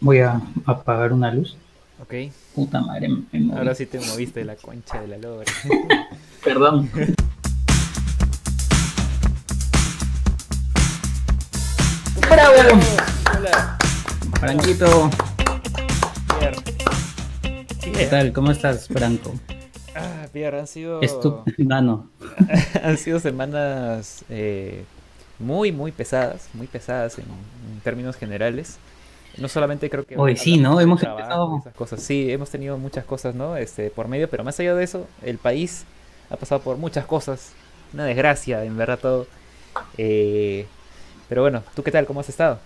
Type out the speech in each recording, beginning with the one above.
Voy a apagar una luz. Ok. Puta madre. Ahora sí te moviste la concha de la lora. Perdón. ¡Bravo! Hola. Franquito, Pierre. ¿qué tal? ¿Cómo estás, Franco? Ah, Pierre, han sido. Estupendo. han sido semanas eh, muy, muy pesadas. Muy pesadas en, en términos generales. No solamente creo que... Hoy sí, ¿no? Hemos empezado... esas cosas. Sí, hemos tenido muchas cosas, ¿no? Este, por medio, pero más allá de eso, el país ha pasado por muchas cosas. Una desgracia, en verdad, todo. Eh, pero bueno, ¿tú qué tal? ¿Cómo has estado?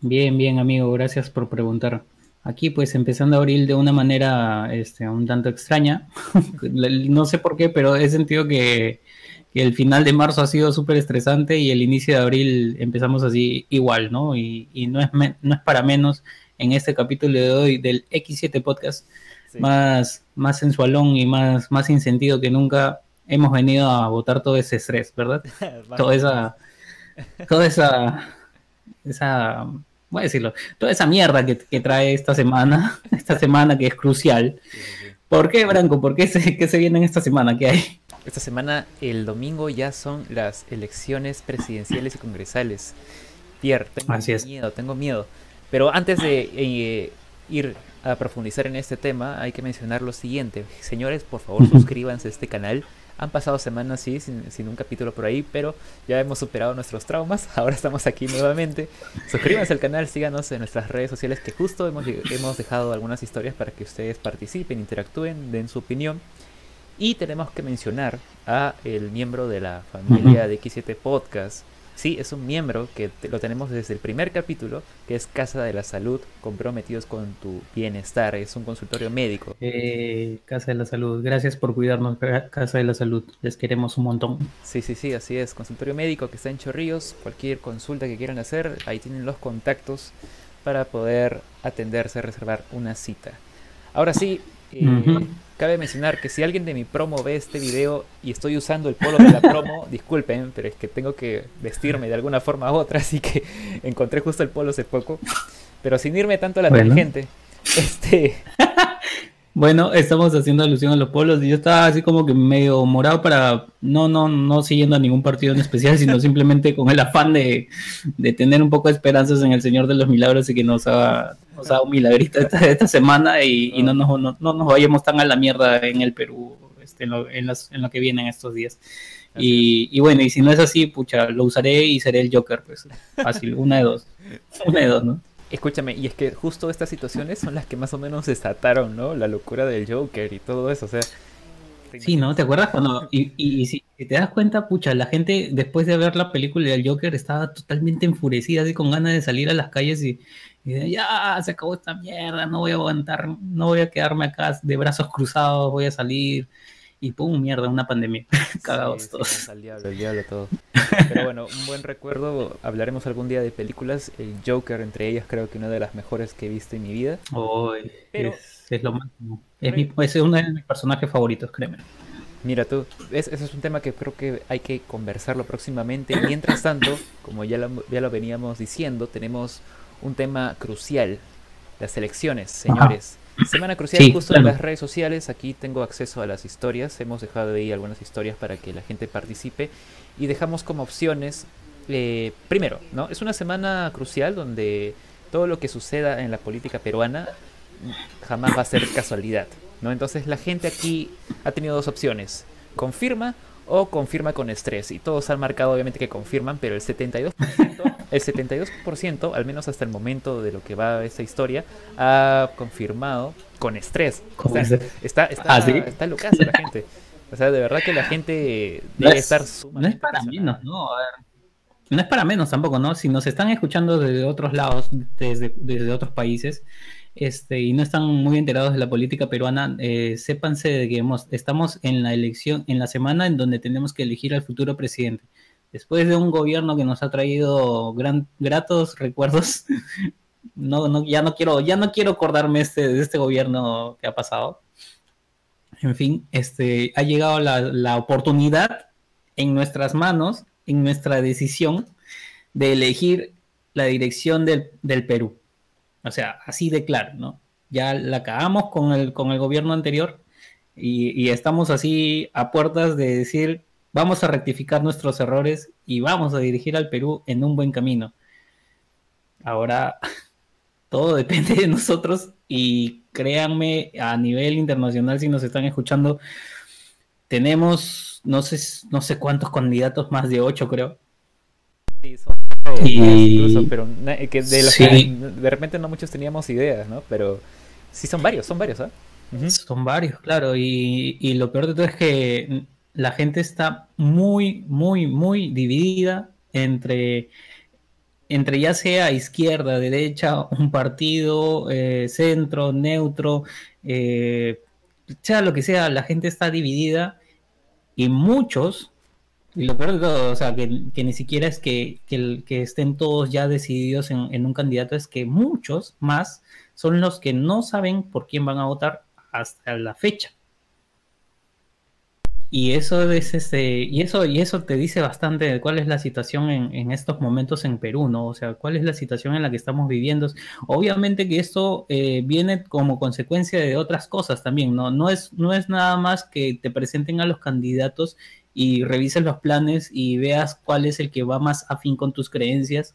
Bien, bien, amigo. Gracias por preguntar. Aquí, pues, empezando abril de una manera este, un tanto extraña. no sé por qué, pero he sentido que, que el final de marzo ha sido súper estresante y el inicio de abril empezamos así igual, ¿no? Y, y no, es me- no es para menos en este capítulo de hoy del X7 Podcast, Sí. más, más sensualón y más, más sin sentido que nunca. Hemos venido a botar todo ese estrés, ¿verdad? toda esa, toda esa, esa, voy a decirlo, toda esa mierda que, que trae esta semana, esta semana que es crucial. Sí, sí, sí. ¿Por qué, Branco? ¿Por qué se, qué se viene en esta semana? ¿Qué hay? Esta semana, el domingo, ya son las elecciones presidenciales y congresales. Pierre, tengo Así es. miedo, tengo miedo. Pero antes de eh, ir a profundizar en este tema, hay que mencionar lo siguiente. Señores, por favor, suscríbanse a este canal. Han pasado semanas, sí, sin, sin un capítulo por ahí, pero ya hemos superado nuestros traumas. Ahora estamos aquí nuevamente. Suscríbanse al canal, síganos en nuestras redes sociales, que justo hemos, hemos dejado algunas historias para que ustedes participen, interactúen, den su opinión. Y tenemos que mencionar a el miembro de la familia de X7 Podcast. Sí, es un miembro que te- lo tenemos desde el primer capítulo, que es Casa de la Salud, comprometidos con tu bienestar. Es un consultorio médico. Eh, Casa de la Salud, gracias por cuidarnos, Ca- Casa de la Salud. Les queremos un montón. Sí, sí, sí, así es. Consultorio médico que está en Chorrillos. Cualquier consulta que quieran hacer, ahí tienen los contactos para poder atenderse, reservar una cita. Ahora sí, eh, cabe mencionar que si alguien de mi promo ve este video y estoy usando el polo de la promo, disculpen, pero es que tengo que vestirme de alguna forma u otra, así que encontré justo el polo hace poco. Pero sin irme tanto a la Bueno. tangente, este, Bueno, estamos haciendo alusión a los polos y yo estaba así como que medio morado para no, no, no siguiendo a ningún partido en especial, sino simplemente con el afán de, de tener un poco de esperanzas en el Señor de los Milagros y que nos haga, nos haga un milagrito esta, esta semana y, y no, nos, no, no nos vayamos tan a la mierda en el Perú este, en, lo, en, las- en lo que vienen estos días. Y, y bueno, y si no es así, pucha, lo usaré y seré el Joker, pues fácil, una de dos. Una de dos, ¿no? Escúchame, y es que justo estas situaciones son las que más o menos desataron, ¿no? La locura del Joker y todo eso, o sea... Sí, ¿no? ¿Te acuerdas cuando... Y, y, si te das cuenta, pucha, la gente después de ver la película del Joker estaba totalmente enfurecida, así con ganas de salir a las calles y, y de, ya, se acabó esta mierda, no voy a aguantar, no voy a quedarme acá de brazos cruzados, voy a salir. Y pum, mierda, una pandemia. Cagados Sí, sí, todos. al diablo, al diablo todo. Pero bueno, un buen recuerdo, hablaremos algún día de películas, el Joker entre ellas creo que una de las mejores que he visto en mi vida. Pero- es, es lo máximo. Es, mi, es uno de mis personajes favoritos, créeme. Mira tú, es- ese es un tema que creo que hay que conversarlo próximamente. Mientras tanto, como ya lo, ya lo veníamos diciendo, tenemos un tema crucial, las elecciones, señores. Semana crucial Sí, justo en las redes sociales, aquí tengo acceso a las historias, hemos dejado ahí algunas historias para que la gente participe y dejamos como opciones, eh, primero, ¿no? Es una semana crucial donde todo lo que suceda en la política peruana jamás va a ser casualidad, ¿no? Entonces la gente aquí ha tenido dos opciones, confirma o confirma con estrés y todos han marcado obviamente que confirman, pero el 72%, el 72%, al menos hasta el momento de lo que va esta historia, ha confirmado con estrés. O sea, está, está, ¿Ah, sí? está la gente. O sea, de verdad que la gente No debe es- estar No es sumamente para menos, ¿no? A ver, no es para menos tampoco, ¿no? Si nos están escuchando desde otros lados, desde, desde otros países, este, y no están muy enterados de la política peruana, eh, sépanse que estamos en la elección, en la semana en donde tenemos que elegir al futuro presidente. Después de un gobierno que nos ha traído gran, gratos recuerdos, no, no, ya no quiero, ya no quiero acordarme este, de este gobierno que ha pasado. En fin, este, ha llegado la, la oportunidad en nuestras manos, en nuestra decisión de elegir la dirección del Perú. O sea, así de claro, ¿no? Ya la cagamos con el, con el gobierno anterior y, y estamos así a puertas de decir, vamos a rectificar nuestros errores y vamos a dirigir al Perú en un buen camino. Ahora, todo depende de nosotros y créanme, a nivel internacional, si nos están escuchando, tenemos no sé, no sé cuántos candidatos, más de ocho creo. Sí, son incluso, pero que de, los que de repente no muchos teníamos ideas, ¿no? Pero sí son varios, son varios, ¿ah? Son varios, claro, y, y lo peor de todo es que la gente está muy, muy, muy dividida entre, entre ya sea izquierda, derecha, un partido, eh, centro, neutro, eh, sea lo que sea, la gente está dividida y muchos, y lo peor de todo, o sea, que, ni siquiera es que, que, estén todos ya decididos en, en un candidato, es que muchos más son los que no saben por quién van a votar hasta la fecha. Y eso es este, y eso, y eso te dice bastante de cuál es la situación en, estos momentos en Perú, ¿no? O sea, cuál es la situación en la que estamos viviendo. Obviamente que esto eh, viene como consecuencia de otras cosas también, ¿no? No es, no es nada más que te presenten a los candidatos y revises los planes y veas cuál es el que va más afín con tus creencias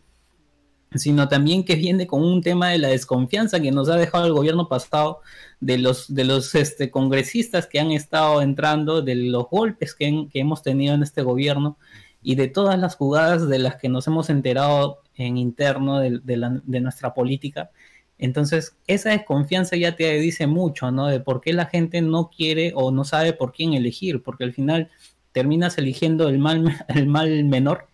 sino también que viene con un tema de la desconfianza que nos ha dejado el gobierno pasado de los, de los este, congresistas que han estado entrando, de los golpes que, hemos tenido en este gobierno y de todas las jugadas de las que nos hemos enterado en interno de, de nuestra política. Entonces, esa desconfianza ya te dice mucho, ¿no? De por qué la gente no quiere o no sabe por quién elegir, porque al final terminas eligiendo el mal, el mal menor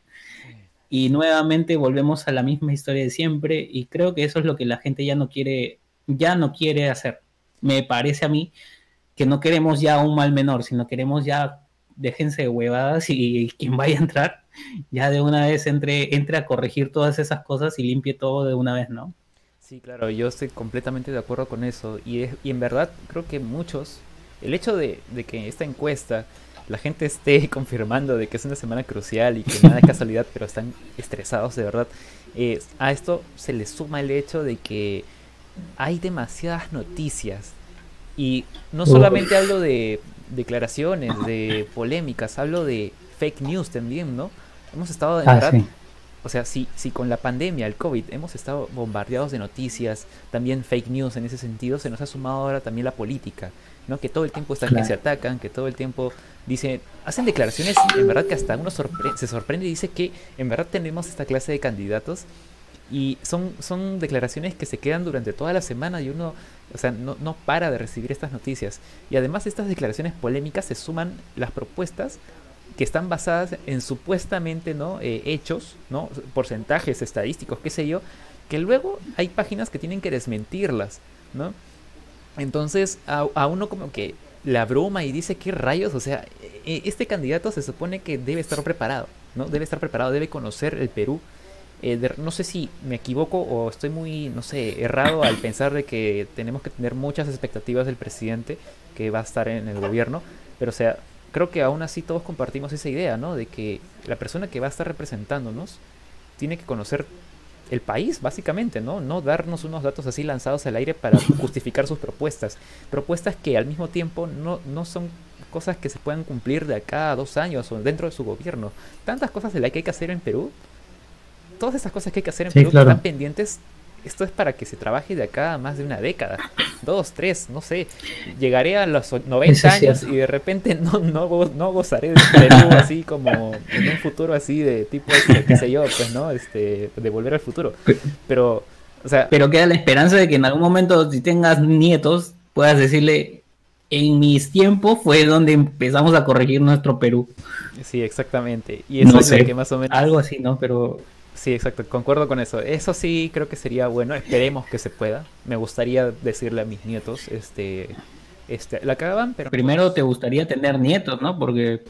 y nuevamente volvemos a la misma historia de siempre y creo que eso es lo que la gente ya no quiere, ya no quiere hacer. Me parece a mí que no queremos ya un mal menor, sino queremos ya déjense de huevadas y, quien vaya a entrar ya de una vez entre, entre a corregir todas esas cosas y limpie todo de una vez, ¿no? Sí, claro, yo estoy completamente de acuerdo con eso y, y en verdad creo que muchos, el hecho de que esta encuesta la gente esté confirmando de que es una semana crucial y que nada es casualidad, pero están estresados de verdad. Eh, a esto se le suma el hecho de que hay demasiadas noticias. Y no solamente hablo de declaraciones, de polémicas, hablo de fake news también, ¿no? Hemos estado en ah, verdad, o sea, si, si con la pandemia, el COVID, hemos estado bombardeados de noticias, también fake news en ese sentido, se nos ha sumado ahora también la política. ¿no? Que todo el tiempo están que se atacan, que todo el tiempo dicen, hacen declaraciones, en verdad que hasta uno se sorprende y dice que en verdad tenemos esta clase de candidatos y son, son declaraciones que se quedan durante toda la semana y uno, o sea, no, no para de recibir estas noticias. Y además de estas declaraciones polémicas se suman las propuestas que están basadas en supuestamente no eh, hechos, no porcentajes estadísticos, qué sé yo, que luego hay páginas que tienen que desmentirlas, ¿no? Entonces a, uno como que la broma y dice, ¿qué rayos? O sea, e, este candidato se supone que debe estar preparado, ¿no? Debe estar preparado, debe conocer el Perú. Eh, no sé si me equivoco o estoy muy, no sé, errado al pensar de que tenemos que tener muchas expectativas del presidente que va a estar en el gobierno, pero o sea, creo que aún así todos compartimos esa idea, ¿no? De que la persona que va a estar representándonos tiene que conocer el país, básicamente, ¿no? No darnos unos datos así lanzados al aire para justificar sus propuestas. Propuestas que al mismo tiempo no, no son cosas que se puedan cumplir de acá a dos años o dentro de su gobierno. Tantas cosas de las que hay que hacer en Perú. Todas esas cosas que hay que hacer en Perú están pendientes esto es para que se trabaje de acá a más de una década, dos, tres, no sé. Llegaré a los 90 años y de repente no, no, no gozaré de Perú así como en un futuro así de tipo, este, qué sé yo, pues, ¿no? Este, de volver al futuro. Pero, o sea... Pero queda la esperanza de que en algún momento, si tengas nietos, puedas decirle, en mis tiempos fue donde empezamos a corregir nuestro Perú. Sí, exactamente. Y eso es lo que más o menos... Algo así, ¿no? Pero Sí, exacto, concuerdo con eso. Eso sí creo que sería bueno, esperemos que se pueda. Me gustaría decirle a mis nietos, este, este, la cagaban, pero... Primero te gustaría tener nietos, ¿no? Porque...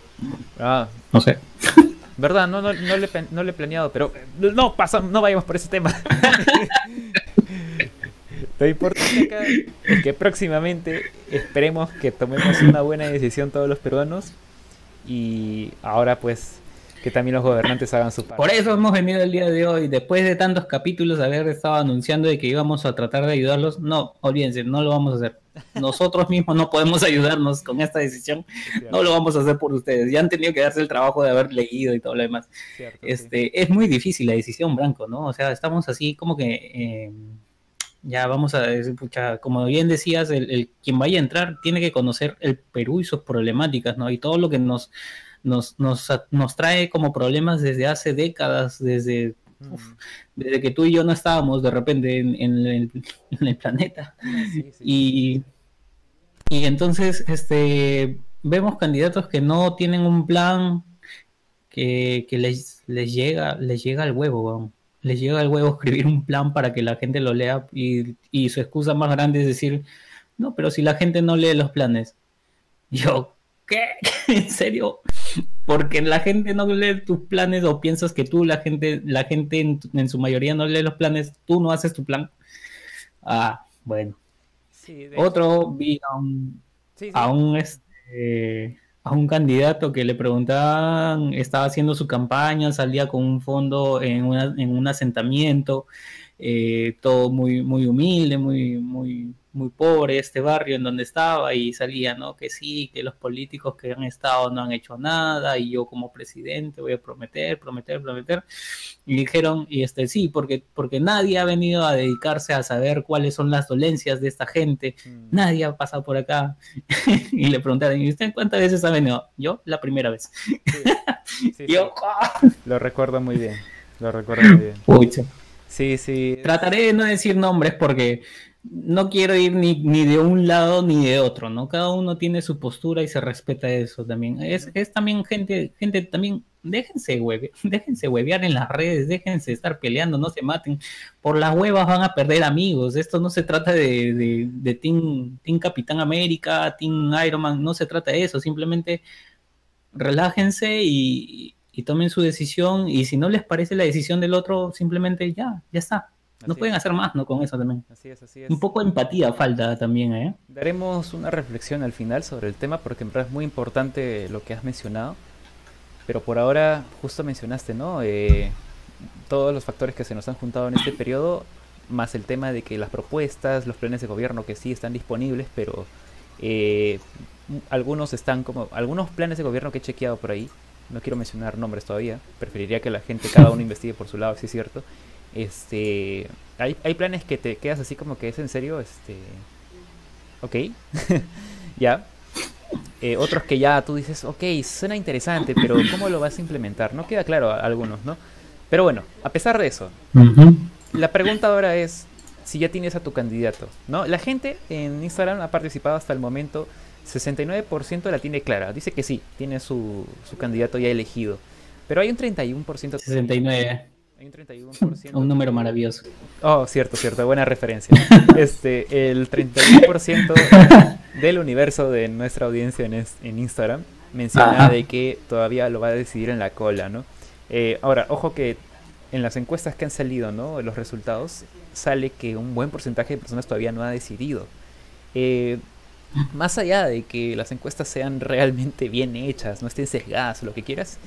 Ah. No sé. ¿Verdad? No, no, no, le, no le he planeado, pero... No, pasa, no vayamos por ese tema. Lo importante acá es que próximamente esperemos que tomemos una buena decisión todos los peruanos y ahora pues que también los gobernantes hagan su parte. Por eso hemos venido el día de hoy, después de tantos capítulos, haber estado anunciando de que íbamos a tratar de ayudarlos. No, olvídense, no lo vamos a hacer. Nosotros mismos no podemos ayudarnos con esta decisión. No lo vamos a hacer por ustedes. Ya han tenido que darse el trabajo de haber leído y todo lo demás. este, Es muy difícil la decisión, Branco, ¿no? O sea, estamos así como que... Eh, ya vamos a decir, como bien decías, el, quien vaya a entrar tiene que conocer el Perú y sus problemáticas, ¿no? Y todo lo que nos, nos, nos, nos trae como problemas desde hace décadas, desde, desde que tú y yo no estábamos de repente en, el, planeta. Y, y entonces este, vemos candidatos que no tienen un plan que, que les, les, llega, les llega al huevo, vamos les llega el huevo escribir un plan para que la gente lo lea y, su excusa más grande es decir, no, pero si la gente no lee los planes. Yo, ¿qué? ¿En serio? Porque la gente no lee tus planes o piensas que tú, la gente, la gente en, su mayoría no lee los planes, tú no haces tu plan. Ah, bueno. Otro vi a un, a un este, a un candidato que le preguntaban, estaba haciendo su campaña, salía con un fondo en, en un asentamiento, eh, todo muy, muy humilde, muy, muy, muy pobre este barrio en donde estaba y salía, ¿no? Que sí, que los políticos que han estado no han hecho nada y yo como presidente voy a prometer, prometer, prometer. Y dijeron, y este sí, porque, porque nadie ha venido a dedicarse a saber cuáles son las dolencias de esta gente, mm. nadie ha pasado por acá. y le preguntaron, ¿y usted cuántas veces ha venido? Yo, la primera vez. yo, ¡ah! Lo recuerdo muy bien, lo recuerdo muy bien. Sí, sí. Trataré de no decir nombres porque no quiero ir ni, ni, de un lado ni de otro, ¿no? Cada uno tiene su postura y se respeta eso también. Es, es también gente, gente también, déjense hueve, déjense huevear en las redes, déjense estar peleando, no se maten. Por las huevas van a perder amigos. Esto no se trata de, de, de team, team Capitán América, Team Iron Man, no se trata de eso, simplemente relájense y, y tomen su decisión y si no les parece la decisión del otro, simplemente ya, ya está no pueden hacer más, ¿no? Con eso también. Así es, así es. Un poco de empatía falta también, ¿eh? Daremos una reflexión al final sobre el tema porque en verdad es muy importante lo que has mencionado. Pero por ahora, justo mencionaste, ¿no? Eh, todos los factores que se nos han juntado en este periodo, más el tema de que las propuestas, los planes de gobierno que sí están disponibles, pero eh, algunos están como. Algunos planes de gobierno que he chequeado por ahí, no quiero mencionar nombres todavía, preferiría que la gente, cada uno investigue por su lado, si es cierto este, hay, hay planes que te quedas así como que es en serio, este, ok, ya. Eh, otros que ya tú dices, ok, suena interesante, pero ¿cómo lo vas a implementar? No queda claro a algunos, ¿no? Pero bueno, a pesar de eso, la pregunta ahora es si ya tienes a tu candidato, ¿no? La gente en Instagram ha participado hasta el momento, 69% la tiene clara, dice que sí, tiene su, su candidato ya elegido, pero hay un 31%... 69 un 31%. Un número maravilloso. Oh, cierto, cierto, buena referencia. Este, el 31% del universo de nuestra audiencia en, en Instagram menciona de que todavía lo va a decidir en la cola, ¿no? Eh, ahora, ojo que en las encuestas que han salido, ¿no? Los resultados, sale que un buen porcentaje de personas todavía no ha decidido. Eh, más allá de que las encuestas sean realmente bien hechas, no estén sesgadas o lo que quieras,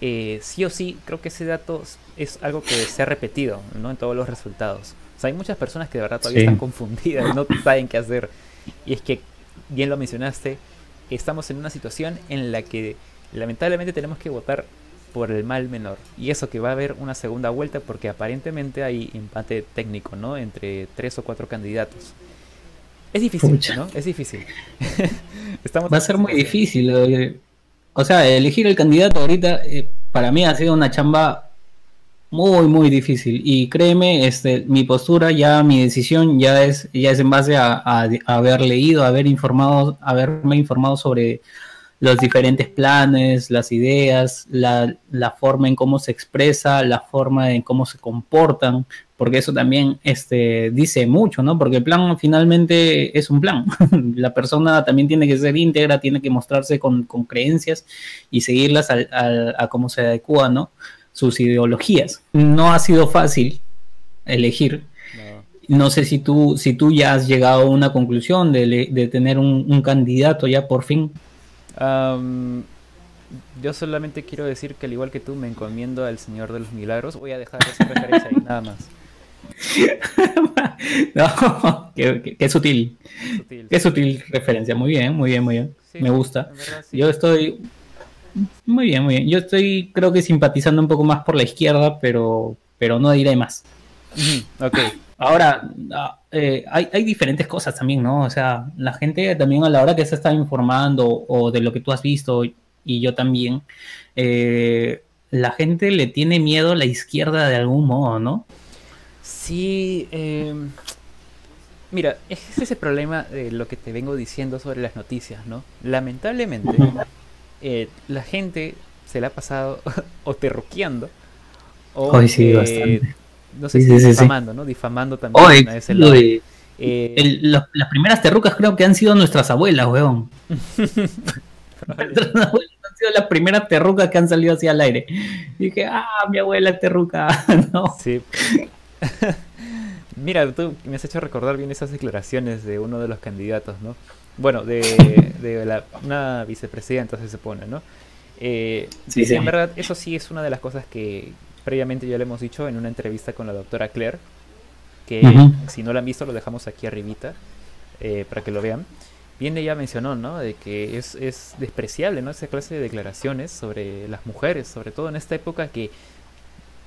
eh, sí o sí, creo que ese dato es algo que se ha repetido ¿no? en todos los resultados. O sea, hay muchas personas que de verdad todavía están confundidas, no saben qué hacer. Y es que, bien lo mencionaste, estamos en una situación en la que lamentablemente tenemos que votar por el mal menor. Y eso que va a haber una segunda vuelta porque aparentemente hay empate técnico, ¿no? Entre tres o cuatro candidatos. Es difícil, ¿no? Es difícil. va a ser muy difícil. O sea, elegir el candidato ahorita eh, para mí ha sido una chamba muy, muy difícil. Y créeme, este, mi postura, ya mi decisión ya es, ya es en base a, haber leído, haber informado, haberme informado sobre los diferentes planes, las ideas, la, la, forma en cómo se expresa, la forma en cómo se comportan, porque eso también este, dice mucho, ¿no? Porque el plan finalmente es un plan. la persona también tiene que ser íntegra, tiene que mostrarse con, creencias y seguirlas a, cómo se adecua, ¿no? Sus ideologías. No ha sido fácil elegir. No. sé si tú, si tú ya has llegado a una conclusión de, tener un, candidato ya por fin. Yo solamente quiero decir que al igual que tú me encomiendo al Señor de los Milagros. Voy a dejar esa referencia ahí, nada más. no, qué, sutil. Qué sutil referencia. Muy bien, muy bien, muy bien. me gusta. Yo estoy muy bien, muy bien. Yo estoy, creo que simpatizando un poco más por la izquierda, pero, pero no diré más. ok. Ahora, ah, eh, hay, hay, diferentes cosas también, ¿no? O sea, la gente también a la hora que se está informando o de lo que tú has visto y yo también, eh, la gente le tiene miedo a la izquierda de algún modo, ¿no? Sí, eh, mira, es ese problema de lo que te vengo diciendo sobre las noticias, ¿no? Lamentablemente, eh, la gente se la ha pasado o terroqueando o Hoy sí, bastante. No sé si difamando, ¿no? Difamando también Hoy, a ese lado. Eh, las primeras terrucas creo que han sido nuestras abuelas, weón. nuestras abuelas han sido las primeras terrucas que han salido hacia el aire. Y dije, ah, mi abuela terruca. no. Sí. Mira, tú me has hecho recordar bien esas declaraciones de uno de los candidatos, ¿no? Bueno, de, la, una vicepresidenta se supone, ¿no? Eh, sí, sí. En verdad, eso sí es una de las cosas que previamente ya le hemos dicho en una entrevista con la doctora Claire, que si no la han visto lo dejamos aquí arribita eh, para que lo vean. Bien ella mencionó, ¿no? De que es, es despreciable, ¿no? Esa clase de declaraciones sobre las mujeres, sobre todo en esta época que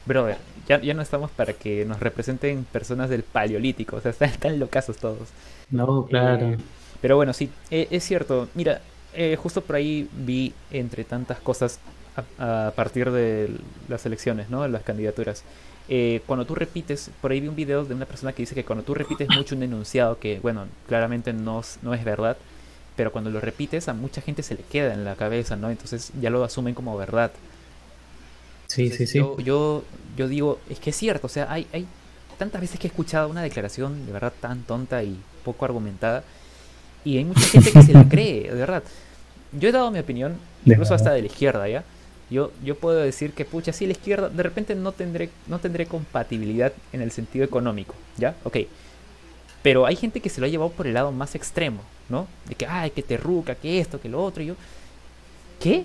brother, ya, ya no estamos para que nos representen personas del paleolítico, o sea, están, están locazos todos. No, claro. Eh, pero bueno, sí, eh, es cierto. Mira, eh, justo por ahí vi entre tantas cosas a, partir de las elecciones, ¿no? Las candidaturas. cuando tú repites, por ahí vi un video de una persona que dice que cuando tú repites mucho un enunciado, que bueno, claramente no, no es verdad, pero cuando lo repites a mucha gente se le queda en la cabeza, ¿no? Entonces ya lo asumen como verdad. Sí, sí, sí. Yo, yo, digo, es que es cierto, o sea, hay, hay tantas veces que he escuchado una declaración de verdad tan tonta y poco argumentada, y hay mucha gente que se la cree, de verdad. Yo he dado mi opinión, incluso hasta de la izquierda, ¿ya? Yo, yo puedo decir que, pucha, sí, la izquierda, de repente no tendré, no tendré compatibilidad en el sentido económico, ¿ya? Ok. Pero hay gente que se lo ha llevado por el lado más extremo, ¿no? De que, ay, que te ruca, que esto, que lo otro, y yo ¿Qué?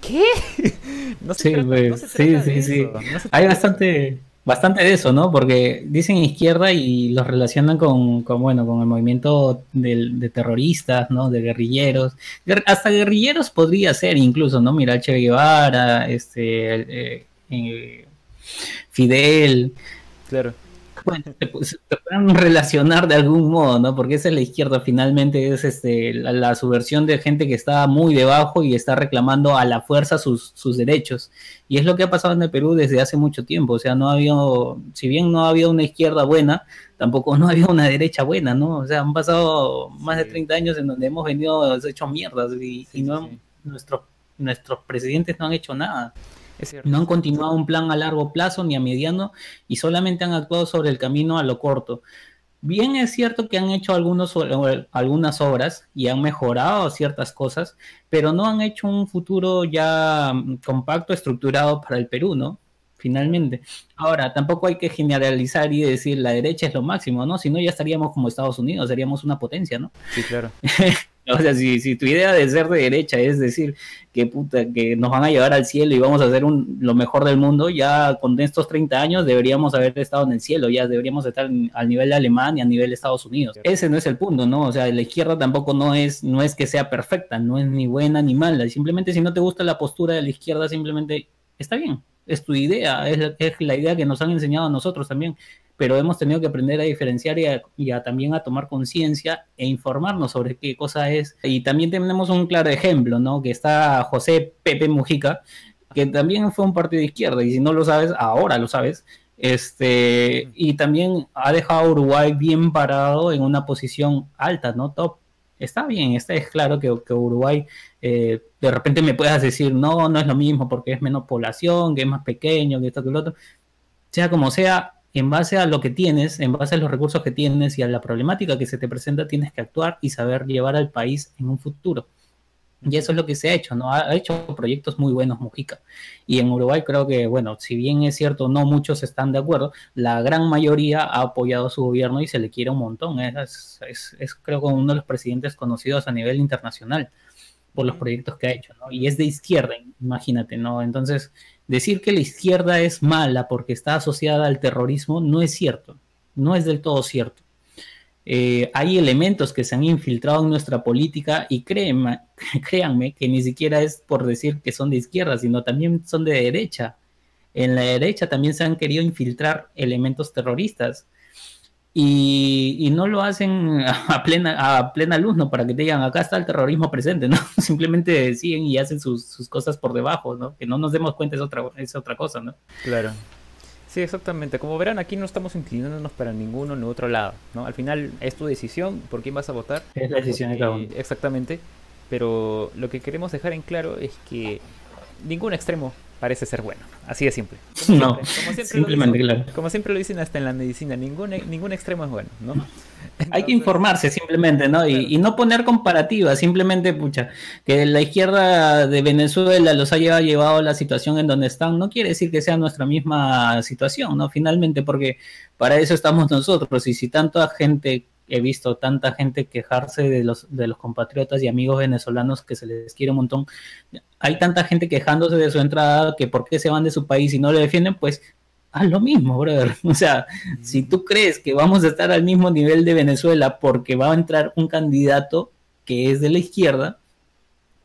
¿Qué? No se sí, sí, sí, Hay bastante, bastante de eso, ¿no? Porque dicen izquierda y los relacionan con, bueno, con el movimiento de, terroristas, ¿no? De guerrilleros. Hasta guerrilleros podría ser incluso, ¿no? Mira, Che Guevara, este, eh, eh, Fidel. Claro se, pueden relacionar de algún modo, ¿no? Porque esa es la izquierda, finalmente es este, la, subversión de gente que está muy debajo y está reclamando a la fuerza sus, derechos. Y es lo que ha pasado en el Perú desde hace mucho tiempo. O sea, no ha habido, si bien no ha habido una izquierda buena, tampoco no ha habido una derecha buena, ¿no? O sea, han pasado más de 30 años en donde hemos venido hechos mierdas y, no nuestros nuestros presidentes no han hecho nada. No han continuado un plan a largo plazo ni a mediano y solamente han actuado sobre el camino a lo corto. Bien es cierto que han hecho algunos, algunas obras y han mejorado ciertas cosas, pero no han hecho un futuro ya mm, compacto, estructurado para el Perú, ¿no? Finalmente. Ahora, tampoco hay que generalizar y decir la derecha es lo máximo, ¿no? Si no, ya estaríamos como Estados Unidos, seríamos una potencia, ¿no? Sí, claro. O sea, si, tu idea de ser de derecha es decir que puta, que nos van a llevar al cielo y vamos a hacer un, lo mejor del mundo, ya con estos 30 años deberíamos haber estado en el cielo, ya deberíamos estar al nivel de Alemania, a nivel de Estados Unidos. Ese no es el punto, ¿no? O sea, la izquierda tampoco no es, no es que sea perfecta, no es ni buena ni mala. Simplemente si no te gusta la postura de la izquierda, simplemente está bien. Es tu idea, es, la idea que nos han enseñado a nosotros también pero hemos tenido que aprender a diferenciar y, a, también a tomar conciencia e informarnos sobre qué cosa es. Y también tenemos un claro ejemplo, ¿no? Que está José Pepe Mujica, que también fue un partido de izquierda, y si no lo sabes, ahora lo sabes. Este, y también ha dejado a Uruguay bien parado en una posición alta, ¿no? Top. Está bien, está es claro que, Uruguay eh, de repente me puedas decir, no, no es lo mismo porque es menos población, que es más pequeño, que esto, que lo otro. Sea como sea, en base a lo que tienes, en base a los recursos que tienes y a la problemática que se te presenta, tienes que actuar y saber llevar al país en un futuro. Y eso es lo que se ha hecho, ¿no? Ha hecho proyectos muy buenos Mujica. Y en Uruguay creo que, bueno, si bien es cierto, no muchos están de acuerdo, la gran mayoría ha apoyado a su gobierno y se le quiere un montón. Es, es, es creo, uno de los presidentes conocidos a nivel internacional. por los proyectos que ha hecho, ¿no? Y es de izquierda, imagínate, ¿no? Entonces, decir que la izquierda es mala porque está asociada al terrorismo no es cierto, no es del todo cierto. Eh, hay elementos que se han infiltrado en nuestra política y créanme, créanme que ni siquiera es por decir que son de izquierda, sino también son de derecha. En la derecha también se han querido infiltrar elementos terroristas y, no lo hacen a plena, a plena luz, ¿no? Para que te digan, acá está el terrorismo presente, ¿no? Simplemente siguen y hacen sus, cosas por debajo, ¿no? Que no nos demos cuenta es otra, es otra cosa, ¿no? Claro. Sí, exactamente. Como verán, aquí no estamos inclinándonos para ninguno ni otro lado, ¿no? Al final es tu decisión por quién vas a votar. Es la decisión de cada uno. Exactamente. Pero lo que queremos dejar en claro es que ningún extremo parece ser bueno. Así de simple. no, simplemente, claro. Como siempre lo dicen hasta en la medicina, ningún, ningún extremo es bueno, ¿no? Hay que informarse simplemente, ¿no? Y, no poner comparativas, simplemente, pucha, que la izquierda de Venezuela los haya llevado a la situación en donde están, no quiere decir que sea nuestra misma situación, ¿no? Finalmente, porque para eso estamos nosotros, y si tanta gente he visto tanta gente quejarse de los, de los compatriotas y amigos venezolanos que se les quiere un montón. Hay tanta gente quejándose de su entrada que por qué se van de su país y no le defienden, pues haz lo mismo, brother. O sea, si tú crees que vamos a estar al mismo nivel de Venezuela porque va a entrar un candidato que es de la izquierda,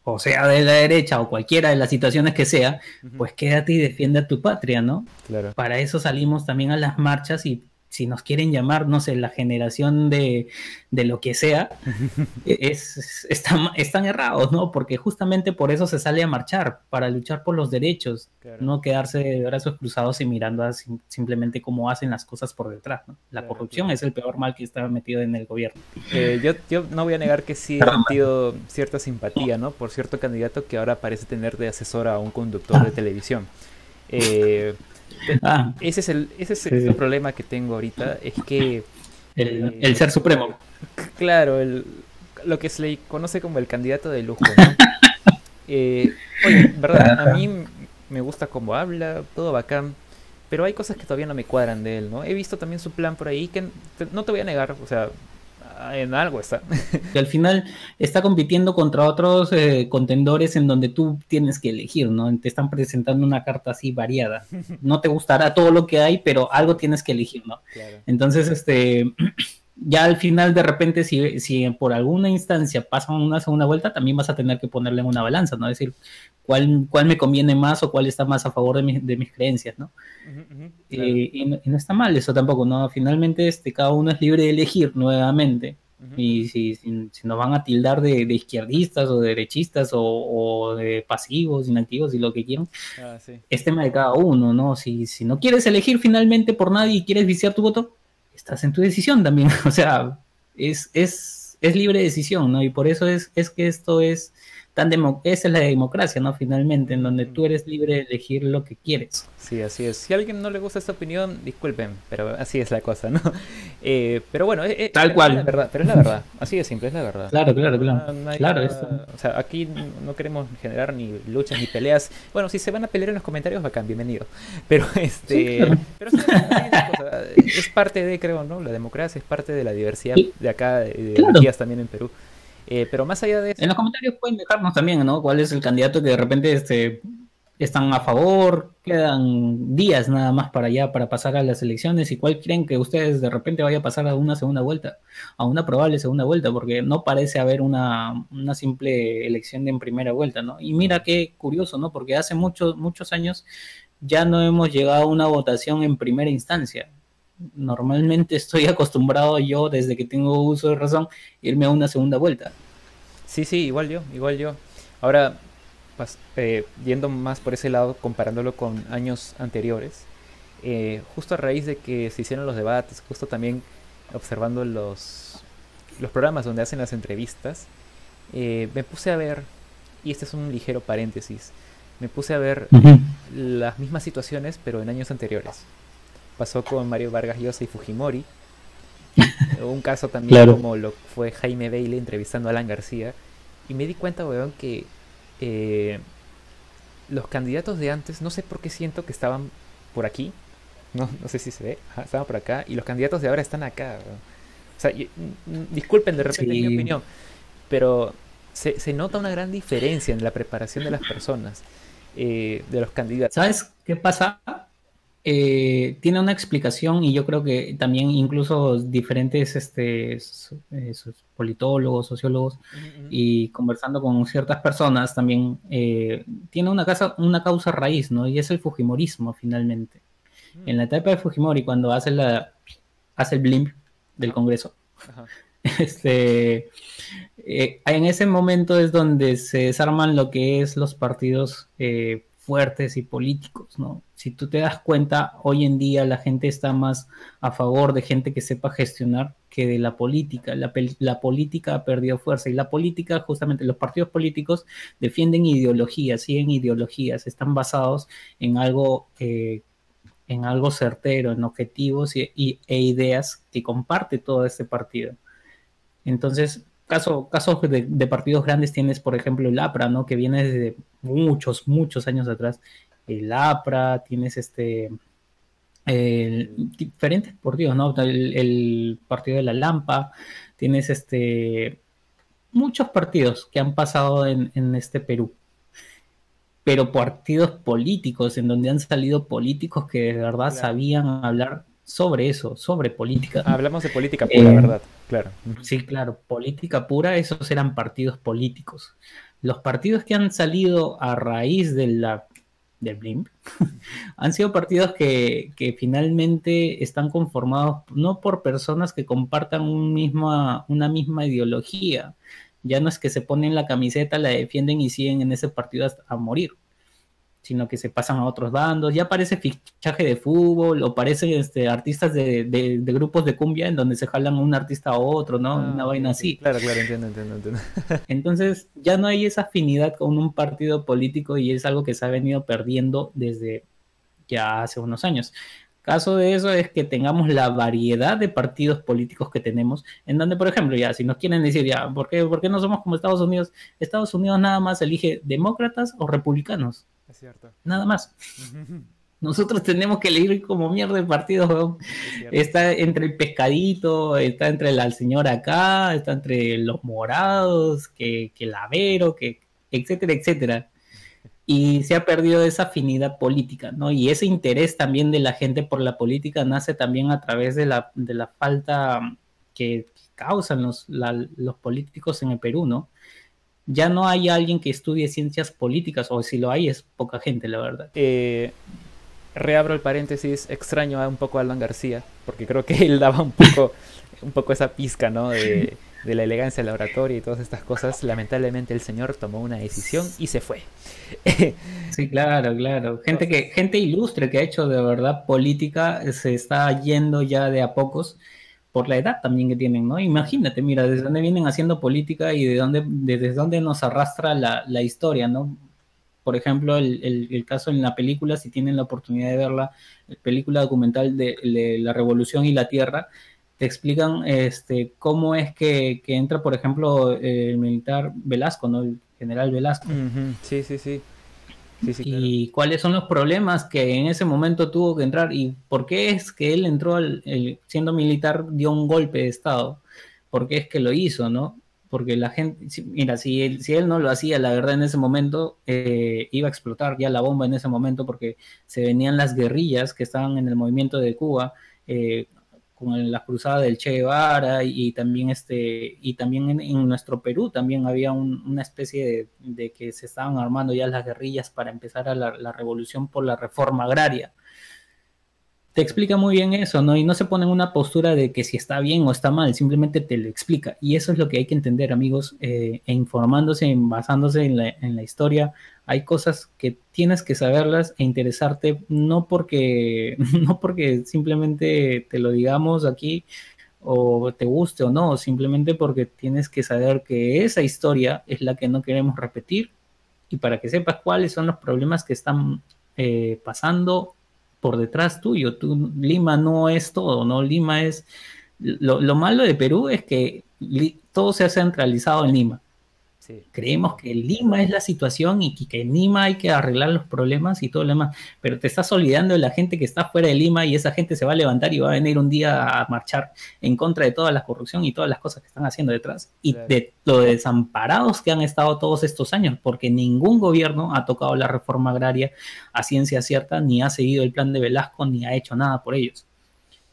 o sea, de la derecha o cualquiera de las situaciones que sea, pues quédate y defiende a tu patria, ¿no? Claro. Para eso salimos también a las marchas y si nos quieren llamar, no sé, la generación de, lo que sea, es, están, errados, ¿no? Porque justamente por eso se sale a marchar, para luchar por los derechos, no quedarse de brazos cruzados y mirando simplemente cómo hacen las cosas por detrás, ¿no? La corrupción es el peor mal que está metido en el gobierno. Eh, yo, yo no voy a negar que sí he sentido cierta simpatía, ¿no? Por cierto candidato que ahora parece tener de asesor a un conductor de televisión. Eh, Ah. Ese es el, ese es el problema que tengo ahorita, es que... El, eh, ser supremo. Claro, el, lo que se le conoce como el candidato de lujo, ¿no? eh, oye, verdad, a mí me gusta cómo habla, todo bacán, pero hay cosas que todavía no me cuadran de él, ¿no? He visto también su plan por ahí que no te voy a negar, o sea, en algo está. Y al final está compitiendo contra otros eh, contendores en donde tú tienes que elegir, ¿no? Te están presentando una carta así variada. No te gustará todo lo que hay, pero algo tienes que elegir, ¿no? Entonces, este, ya al final de repente, si, si por alguna instancia pasan una segunda vuelta, también vas a tener que ponerle en una balanza, ¿no? Es decir, cuál, cuál me conviene más o cuál está más a favor de, de mis creencias, ¿no? y, no, está mal eso tampoco, ¿no? Finalmente este, cada uno es libre de elegir nuevamente. Y si, si, nos van a tildar de, izquierdistas o de derechistas o, de pasivos, inactivos y lo que quieran, ah, es tema de cada uno, ¿no? Si, si no quieres elegir finalmente por nadie y quieres viciar tu voto, estás en tu decisión también. O sea, es, es, es libre decisión, ¿no? Y por eso es, es que esto es tan esa es la democracia, ¿no? Finalmente, en donde tú eres libre de elegir lo que quieres. Sí, así es. Si a alguien no le gusta esta opinión, disculpen, pero así es la cosa, ¿no? Eh, pero bueno, eh, eh, tal cual. la verdad, pero es la verdad. Así de simple, es la verdad. Claro, claro, claro. claro O sea, aquí no queremos generar ni luchas ni peleas. Bueno, si se van a pelear en los comentarios, bacán, bienvenido. Pero este, pero es parte de, creo, ¿no? La democracia es parte de la diversidad de acá, de, de también en Perú. Eh, pero más allá de eso... En los comentarios pueden dejarnos también, ¿no? ¿Cuál es el candidato que de repente este, están a favor? Quedan días nada más para allá, para pasar a las elecciones. ¿Y cuál creen que ustedes de repente vaya a pasar a una segunda vuelta? A una probable segunda vuelta, porque no parece haber una, una simple elección en primera vuelta, ¿no? Y mira qué curioso, ¿no? Porque hace muchos, muchos años ya no hemos llegado a una votación en primera instancia normalmente estoy acostumbrado yo, desde que tengo uso de razón, irme a una segunda vuelta. Sí, sí, igual yo, igual yo. Ahora, eh, yendo más por ese lado, comparándolo con años anteriores, eh, justo a raíz de que se hicieron los debates, justo también observando los, los programas donde hacen las entrevistas, eh, me puse a ver, y este es un ligero paréntesis, me puse a ver las mismas situaciones pero en años anteriores pasó con Mario Vargas Llosa y Fujimori. Un caso también como lo fue Jaime Bailey entrevistando a Alan García. Y me di cuenta, weón, que eh, los candidatos de antes, no sé por qué siento que estaban por aquí. No, no sé si se ve. estaban por acá. Y los candidatos de ahora están acá. O sea, disculpen de repente mi opinión. Pero se, se, nota una gran diferencia en la preparación de las personas, eh, de los candidatos. ¿Sabes qué pasa? Eh, tiene una explicación y yo creo que también incluso diferentes este, eh, politólogos, sociólogos y conversando con ciertas personas también eh, tiene una, casa, una causa raíz, ¿no? Y es el Fujimorismo finalmente. Mm. En la etapa de Fujimori, cuando hace, la, hace el blimp del Congreso, este, en ese momento es donde se desarman lo que es los partidos fuertes y políticos, ¿no? Si tú te das cuenta, hoy en día la gente está más a favor de gente que sepa gestionar que de la política. La, política ha perdido fuerza y la política, justamente los partidos políticos defienden ideologías, siguen ideologías, están basados en algo, en algo certero, en objetivos y, e ideas que comparte todo este partido. Entonces, caso, casos de, partidos grandes tienes, por ejemplo, el APRA, ¿no? Que viene desde muchos, muchos años atrás. El APRA, tienes este diferentes partidos, ¿no? El, partido de la Lampa, tienes este muchos partidos que han pasado en, este Perú. Pero partidos políticos, en donde han salido políticos que de verdad sabían hablar sobre eso, sobre política. Hablamos de política pura, eh, ¿verdad? Claro. Sí, claro, política pura, esos eran partidos políticos. Los partidos que han salido a raíz de la, del BLIMP han sido partidos que, que, finalmente están conformados no por personas que compartan un misma, una misma ideología. Ya no es que se ponen la camiseta, la defienden y siguen en ese partido hasta a morir sino que se pasan a otros bandos. Ya parece fichaje de fútbol o parecen este, artistas de, de, grupos de cumbia en donde se jalan un artista a otro, ¿no? Ah, Una vaina así. Claro, claro, entiendo, entiendo, entiendo. Entonces ya no hay esa afinidad con un partido político y es algo que se ha venido perdiendo desde ya hace unos años. Caso de eso es que tengamos la variedad de partidos políticos que tenemos, en donde, por ejemplo, ya, si nos quieren decir, ya, ¿por qué, ¿por qué no somos como Estados Unidos? Estados Unidos nada más elige demócratas o republicanos. Es cierto. Nada más. Nosotros tenemos que elegir como mierda de partidos, Está entre el pescadito, está entre la señora acá, está entre los morados, que, que el avero, que, etcétera, etcétera y se ha perdido esa afinidad política, ¿no? Y ese interés también de la gente por la política nace también a través de la, de la falta que causan los, los políticos en el Perú, ¿no? Ya no hay alguien que estudie ciencias políticas, o si lo hay, es poca gente, la verdad. Eh, reabro el paréntesis, extraño un poco a Alan García, porque creo que él daba un poco, un poco esa pizca, ¿no? De, de la elegancia de la oratoria y todas estas cosas, lamentablemente el señor tomó una decisión y se fue. sí, claro, claro. Gente que, gente ilustre que ha hecho de verdad política se está yendo ya de a pocos por la edad también que tienen, ¿no? Imagínate, mira, desde dónde vienen haciendo política y de dónde, desde dónde nos arrastra la, la historia, ¿no? Por ejemplo, el, el, caso en la película, si tienen la oportunidad de verla, la película documental de, La Revolución y la Tierra, te explican este, cómo es que, entra, por ejemplo, el militar Velasco, ¿no? El general Velasco. Sí, sí, sí. Y cuáles son los problemas que en ese momento tuvo que entrar y por qué es que él entró siendo militar dio un golpe de estado, por qué es que lo hizo, ¿no? Porque la gente, mira, si él, si él no lo hacía, la verdad en ese momento eh, iba a explotar ya la bomba en ese momento porque se venían las guerrillas que estaban en el movimiento de Cuba. Eh, con la cruzada del Che Guevara y, también este y también en, nuestro Perú también había una especie de, que se estaban armando ya las guerrillas para empezar a la, revolución por la reforma agraria te explica muy bien eso, ¿no? Y no se pone en una postura de que si está bien o está mal, simplemente te lo explica. Y eso es lo que hay que entender, amigos, eh, e informándose, basándose en la, en la, historia, hay cosas que tienes que saberlas e interesarte, no porque, no porque simplemente te lo digamos aquí o te guste o no, simplemente porque tienes que saber que esa historia es la que no queremos repetir y para que sepas cuáles son los problemas que están eh, pasando por detrás tuyo. Lima no es todo, ¿no? Lima es... Lo, lo malo de Perú es que todo se ha centralizado en Lima Creemos que Lima es la situación y que en Lima hay que arreglar los problemas y todo lo demás, pero te estás olvidando de la gente que está fuera de Lima y esa gente se va a levantar y va a venir un día a marchar en contra de toda la corrupción y todas las cosas que están haciendo detrás y de lo desamparados que han estado todos estos años, porque ningún gobierno ha tocado la reforma agraria a ciencia cierta, ni ha seguido el plan de Velasco, ni ha hecho nada por ellos.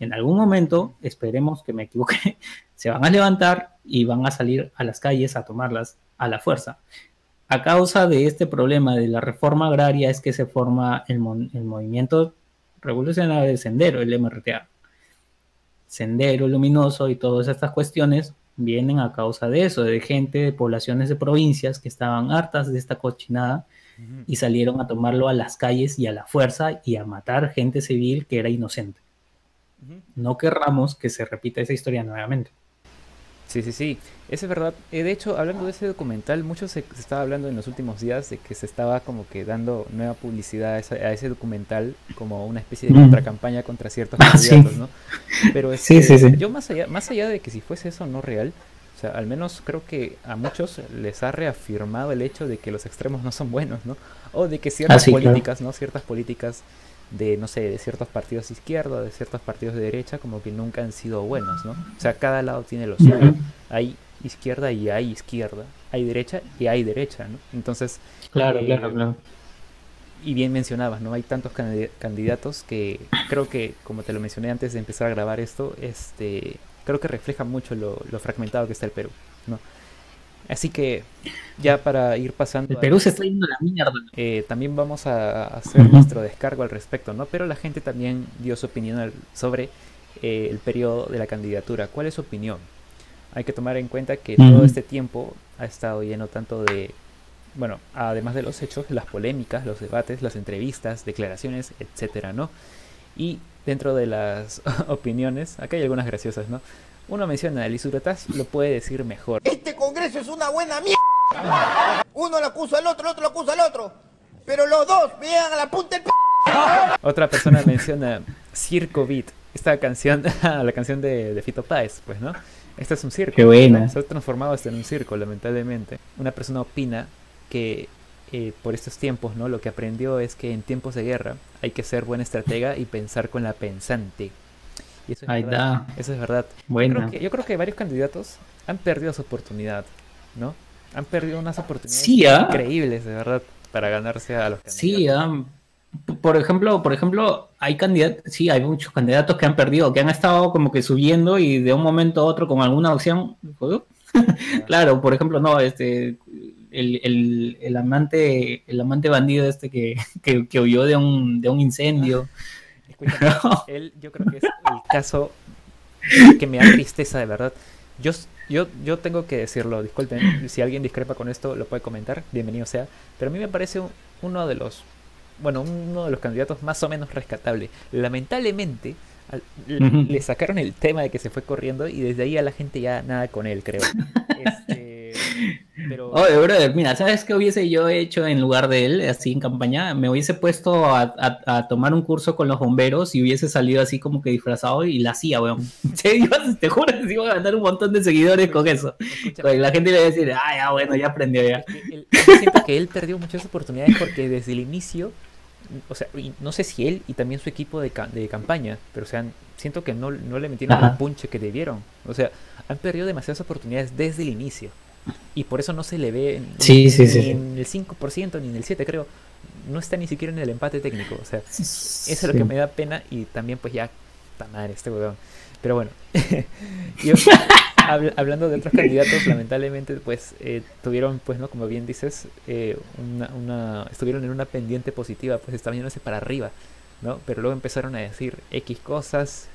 En algún momento, esperemos que me equivoque, se van a levantar y van a salir a las calles a tomarlas a la fuerza. A causa de este problema de la reforma agraria es que se forma el, movimiento revolucionario del Sendero, el MRTA. Sendero Luminoso y todas estas cuestiones vienen a causa de eso, de gente de poblaciones de provincias que estaban hartas de esta cochinada y salieron a tomarlo a las calles y a la fuerza y a matar gente civil que era inocente. No querramos que se repita esa historia nuevamente. Sí, sí, sí, eso es verdad. Eh, de hecho, hablando de ese documental, mucho se, estaba hablando en los últimos días de que se estaba como que dando nueva publicidad a, ese documental como una especie de contracampaña contra ciertos ah, candidatos, ¿no? Pero este, yo más allá, más allá de que si fuese eso no real, o sea, al menos creo que a muchos les ha reafirmado el hecho de que los extremos no son buenos, ¿no? O de que ciertas ah, políticas, ¿no? Ciertas políticas de, no sé, de ciertos partidos de izquierda, de ciertos partidos de derecha, como que nunca han sido buenos, ¿no? O sea, cada lado tiene lo suyo. Hay izquierda y hay izquierda. Hay derecha y hay derecha, ¿no? Entonces... Claro, eh, claro, claro. Y bien mencionabas, ¿no? Hay tantos candidatos que creo que, como te lo mencioné antes de empezar a grabar esto, este creo que refleja mucho lo, lo fragmentado que está el Perú, ¿no? Así que ya para ir pasando... El Perú se está yendo a la mierda. Eh, también vamos a hacer nuestro descargo al respecto, ¿no? Pero la gente también dio su opinión sobre eh, el periodo de la candidatura. ¿Cuál es su opinión? Hay que tomar en cuenta que todo este tiempo ha estado lleno tanto de, bueno, además de los hechos, las polémicas, los debates, las entrevistas, declaraciones, etcétera, ¿no? Y dentro de las opiniones, acá hay algunas graciosas, ¿no? Uno menciona, el Isuretas lo puede decir mejor. Este congreso es una buena mierda. Uno lo acusa al otro, el otro lo acusa al otro. Pero los dos vean a la punta del p... Otra persona menciona Circo Beat, esta canción, la canción de, Fito Páez, pues, ¿no? Este es un circo. Qué buena. Se ha transformado esto en un circo, lamentablemente. Una persona opina que eh, por estos tiempos, ¿no? Lo que aprendió es que en tiempos de guerra hay que ser buena estratega y pensar con la pensante eso es Ahí verdad. Eso es verdad. Bueno. Yo, creo que, varios candidatos han perdido su oportunidad, ¿no? Han perdido unas oportunidades ¿ah? increíbles, de verdad, para ganarse a los candidatos. Sí, ¿ah? por ejemplo, por ejemplo, hay candidatos, sí, hay muchos candidatos que han perdido, que han estado como que subiendo y de un momento a otro con alguna opción, claro, por ejemplo, no, este, el, el, amante, el amante bandido este que, que, huyó de un, de un incendio. él yo creo que es el caso que me da tristeza de verdad. Yo, yo, yo tengo que decirlo, disculpen, si alguien discrepa con esto lo puede comentar, bienvenido sea, pero a mí me parece uno de los, bueno, uno de los candidatos más o menos rescatable. Lamentablemente, le sacaron el tema de que se fue corriendo y desde ahí a la gente ya nada con él, creo. Este, pero... Oye, brother, mira, ¿sabes qué hubiese yo hecho en lugar de él, así en campaña? Me hubiese puesto a, tomar un curso con los bomberos y hubiese salido así como que disfrazado y la hacía, weón. te juro que se iba a ganar un montón de seguidores con eso. la gente le iba a decir, ah, ya, bueno, ya aprendió ya. yo siento que él perdió muchas oportunidades porque desde el inicio o sea, no sé si él y también su equipo de, de campaña, pero o sea, siento que no, no le metieron el punche que debieron. O sea, han perdido demasiadas oportunidades desde el inicio. Y por eso no se le ve ni, en el 5% ni en el 7% creo. No está ni siquiera en el empate técnico. O sea, eso es lo que me da pena y también pues ya, está madre este huevón. Pero bueno, hablando de otros candidatos, lamentablemente pues eh, tuvieron pues no, como bien dices, eh, una, una, estuvieron en una pendiente positiva, pues estaban yéndose para arriba, ¿no? Pero luego empezaron a decir X cosas,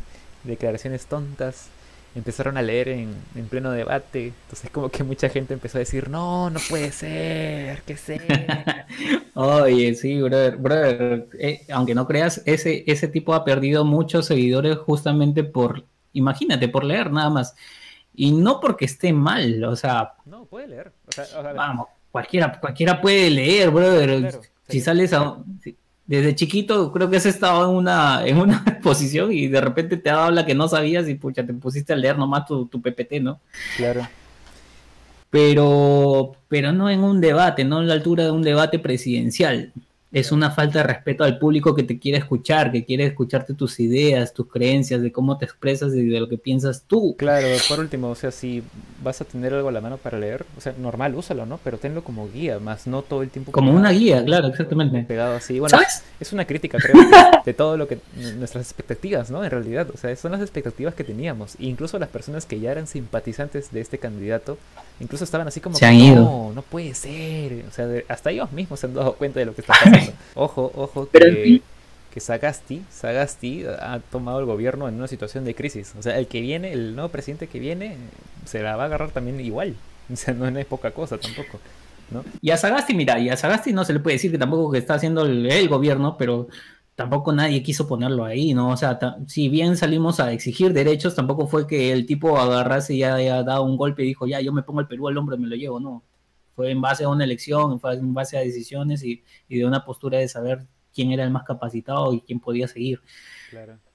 declaraciones tontas, empezaron a leer en, en, pleno debate. Entonces como que mucha gente empezó a decir, no, no puede ser, que sé. Oye, sí, brother, brother eh, aunque no creas, ese, ese tipo ha perdido muchos seguidores justamente por, imagínate, por leer nada más. Y no porque esté mal, o sea... No, puede leer. vamos, cualquiera, cualquiera puede leer, brother. si sales a desde chiquito creo que has estado en una, en una exposición y de repente te habla que no sabías y pucha, te pusiste a leer nomás tu, tu PPT, ¿no? Claro. pero, pero no en un debate, no a la altura de un debate presidencial es una falta de respeto al público que te quiere escuchar, que quiere escucharte tus ideas, tus creencias, de cómo te expresas y de lo que piensas tú. Claro, por último, o sea, si vas a tener algo a la mano para leer, o sea, normal, úsalo, ¿no? Pero tenlo como guía, más no todo el tiempo. Como una guía, claro, exactamente. Pegado así. Bueno, ¿Sabes? es una crítica, creo, de, todo lo que. nuestras expectativas, ¿no? En realidad, o sea, son las expectativas que teníamos. E incluso las personas que ya eran simpatizantes de este candidato, incluso estaban así como. Se han ido. No, no puede ser. O sea, hasta ellos mismos se han dado cuenta de lo que está pasando. Ojo, ojo, que, que Sagasti, Sagasti ha tomado el gobierno en una situación de crisis. O sea, el que viene, el nuevo presidente que viene, se la va a agarrar también igual. O sea, no es poca cosa tampoco. ¿no? Y a Sagasti, mira, y a Sagasti no se le puede decir que tampoco que está haciendo el, gobierno, pero tampoco nadie quiso ponerlo ahí, ¿no? O sea, si bien salimos a exigir derechos, tampoco fue que el tipo agarrase y ya haya dado un golpe y dijo, ya, yo me pongo el Perú al hombro y me lo llevo, no fue en base a una elección, fue en base a decisiones y, de una postura de saber quién era el más capacitado y quién podía seguir.